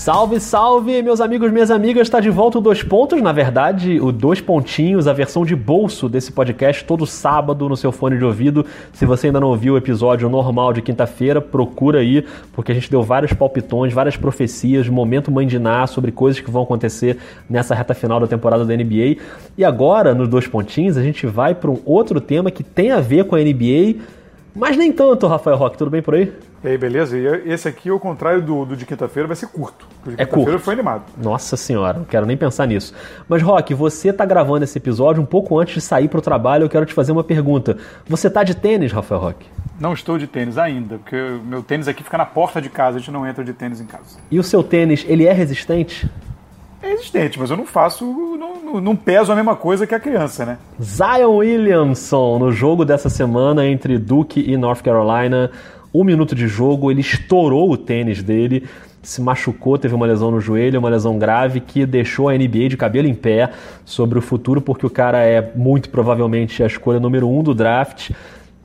Salve, salve, meus amigos, minhas amigas, está de volta o Dois Pontos, na verdade, o Dois Pontinhos, a versão de bolso desse podcast, todo sábado no seu fone de ouvido. Se você ainda não ouviu o episódio normal de quinta-feira, procura aí, porque a gente deu vários palpitões, várias profecias, momento mandinar sobre coisas que vão acontecer nessa reta final da temporada da NBA. E agora, nos Dois Pontinhos, a gente vai para um outro tema que tem a ver com a NBA, mas nem tanto, Rafael Roque, tudo bem por aí? E aí, beleza? E esse aqui, ao contrário do, do de quinta-feira, vai ser curto. O de É quinta-feira foi animado. Nossa senhora, não quero nem pensar nisso. Mas, Rock, você tá gravando esse episódio um pouco antes de sair pro trabalho. Eu quero te fazer uma pergunta. Você tá de tênis, Rafael Rock? Não estou de tênis ainda, porque o meu tênis aqui fica na porta de casa, a gente não entra de tênis em casa. E o seu tênis, ele é resistente? É existente, mas eu não faço, não, não, peso a mesma coisa que a criança, né? Zion Williamson, no jogo dessa semana entre Duke e North Carolina, um minuto de jogo, ele estourou o tênis dele, se machucou, teve uma lesão no joelho, uma lesão grave que deixou a NBA de cabelo em pé sobre o futuro, porque o cara é muito provavelmente a escolha número um do draft.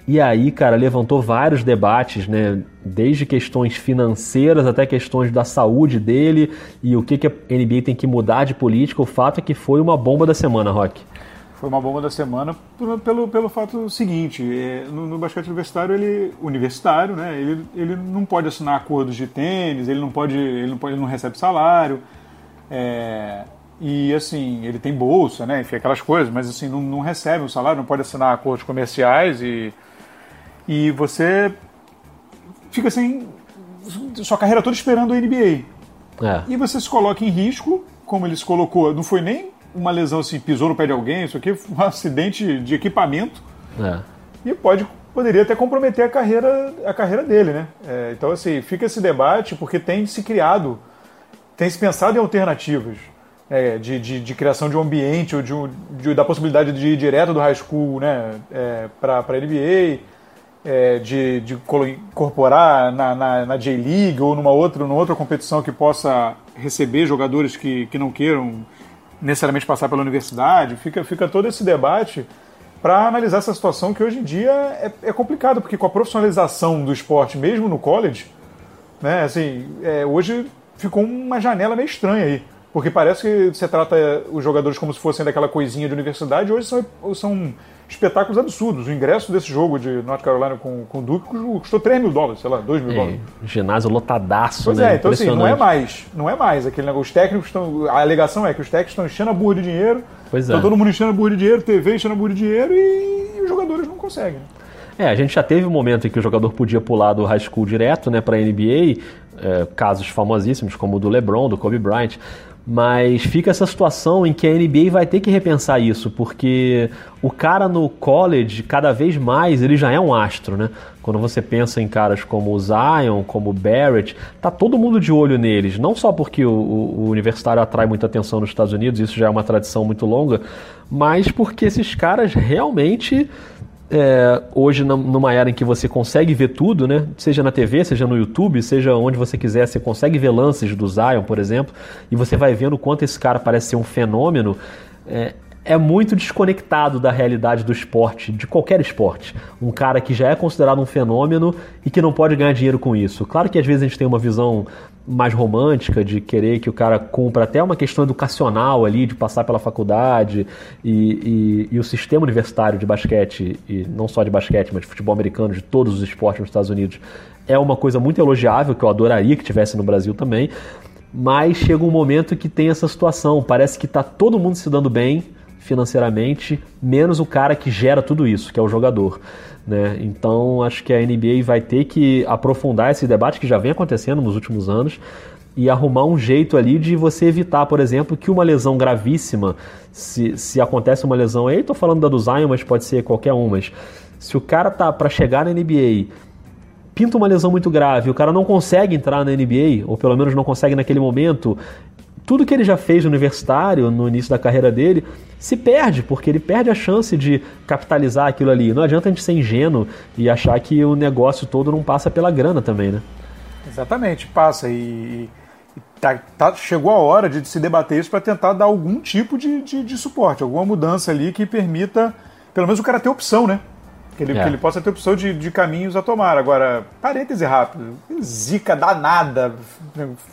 E aí, cara, levantou vários debates, né? Desde questões financeiras até questões da saúde dele e o que, que a NBA tem que mudar de política. O fato é que foi uma bomba da semana, Rock. Foi uma bomba da semana pelo, pelo fato seguinte, é, no, no basquete universitário, ele, universitário, né, ele, ele não pode assinar acordos de tênis, ele não pode, ele não, pode, ele não recebe salário, é, e assim, ele tem bolsa, né, enfim, aquelas coisas, mas assim, não, não recebe um salário, não pode assinar acordos comerciais e, e você fica sem sua carreira toda esperando a NBA. É. E você se coloca em risco, como ele se colocou, não foi nem uma lesão assim, pisou no pé de alguém, isso aqui foi um acidente de equipamento É. e pode poderia até comprometer a carreira a carreira dele, né? É, então assim fica esse debate porque tem se criado, tem se pensado em alternativas é, de, de, de criação de um ambiente ou de, um- de- da possibilidade de ir direto do high school, né, é, para para NBA, é, de, de incorporar na, na, na J-League ou numa outra, numa outra competição que possa receber jogadores que, que não queiram necessariamente passar pela universidade. Fica, fica todo esse debate para analisar essa situação que hoje em dia é, é complicado, porque com a profissionalização do esporte, mesmo no college, né, assim, é, hoje ficou uma janela meio estranha aí. Porque parece que você trata os jogadores como se fossem daquela coisinha de universidade, hoje são, são espetáculos absurdos. O ingresso desse jogo de North Carolina com, com o Duke custou 3 mil dólares, sei lá, 2 mil dólares. É, ginásio lotadaço, Pois né? é, então assim, não é mais, não é mais aquele negócio. Os técnicos estão. A alegação é que os técnicos estão enchendo a burra de dinheiro. Pois é. Tá todo mundo enchendo a burra de dinheiro, TV enchendo a burra de dinheiro e, os jogadores não conseguem. É, a gente já teve um momento em que o jogador podia pular do high school direto, né, para NBA, é, casos famosíssimos como o do LeBron, do Kobe Bryant. Mas fica essa situação em que a NBA vai ter que repensar isso, porque o cara no college, cada vez mais, ele já é um astro, né? Quando você pensa em caras como o Zion, como o Barrett, tá todo mundo de olho neles. Não só porque o, o- o universitário atrai muita atenção nos Estados Unidos, isso já é uma tradição muito longa, mas porque esses caras realmente é, hoje numa era em que você consegue ver tudo, né? Seja na TV, seja no YouTube, seja onde você quiser, você consegue ver lances do Zion, por exemplo, e você vai vendo o quanto esse cara parece ser um fenômeno. É, é muito desconectado da realidade do esporte, de qualquer esporte. Um cara que já é considerado um fenômeno e que não pode ganhar dinheiro com isso. Claro que às vezes a gente tem uma visão mais romântica de querer que o cara cumpra até uma questão educacional ali, de passar pela faculdade e, e- e o sistema universitário de basquete, e não só de basquete, mas de futebol americano, de todos os esportes nos Estados Unidos, é uma coisa muito elogiável, que eu adoraria que tivesse no Brasil também. Mas chega um momento que tem essa situação. Parece que está todo mundo se dando bem financeiramente, menos o cara que gera tudo isso, que é o jogador. Né? Então acho que a NBA vai ter que aprofundar esse debate que já vem acontecendo nos últimos anos e arrumar um jeito ali de você evitar, por exemplo, que uma lesão gravíssima, se, se acontece uma lesão, aí estou falando da do Zion, mas pode ser qualquer um, mas se o cara tá para chegar na NBA pinta uma lesão muito grave, o cara não consegue entrar na NBA, ou pelo menos não consegue naquele momento, tudo que ele já fez no universitário, no início da carreira dele, se perde, porque ele perde a chance de capitalizar aquilo ali. Não adianta a gente ser ingênuo e achar que o negócio todo não passa pela grana também, né? Exatamente, passa. E, e tá- tá- chegou a hora de se debater isso para tentar dar algum tipo de, de, de suporte, alguma mudança ali que permita, pelo menos, o cara ter opção, né? Que ele, é. que ele possa ter opção de, de caminhos a tomar. Agora, parêntese rápido. Zica danada.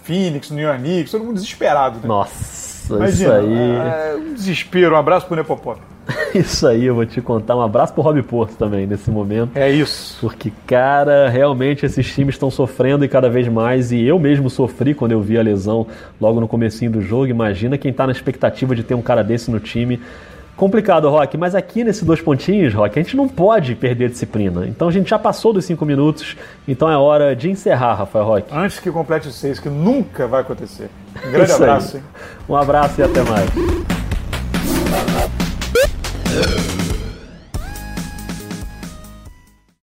Phoenix, New York Knicks, todo mundo desesperado. Né? Nossa, Imagina, isso aí. É, um desespero. Um abraço pro Nepopop. Isso aí, eu vou te contar. Um abraço pro Rob Porto também nesse momento. É isso. Porque, cara, realmente esses times estão sofrendo e cada vez mais. E eu mesmo sofri quando eu vi a lesão logo no comecinho do jogo. Imagina quem tá na expectativa de ter um cara desse no time. Complicado, Rock, mas aqui nesses dois pontinhos, Rock, a gente não pode perder disciplina. Então a gente já passou dos cinco minutos, então é hora de encerrar, Rafael Rock. Antes que complete os seis, que nunca vai acontecer. Um grande abraço. Hein? Um abraço e até mais.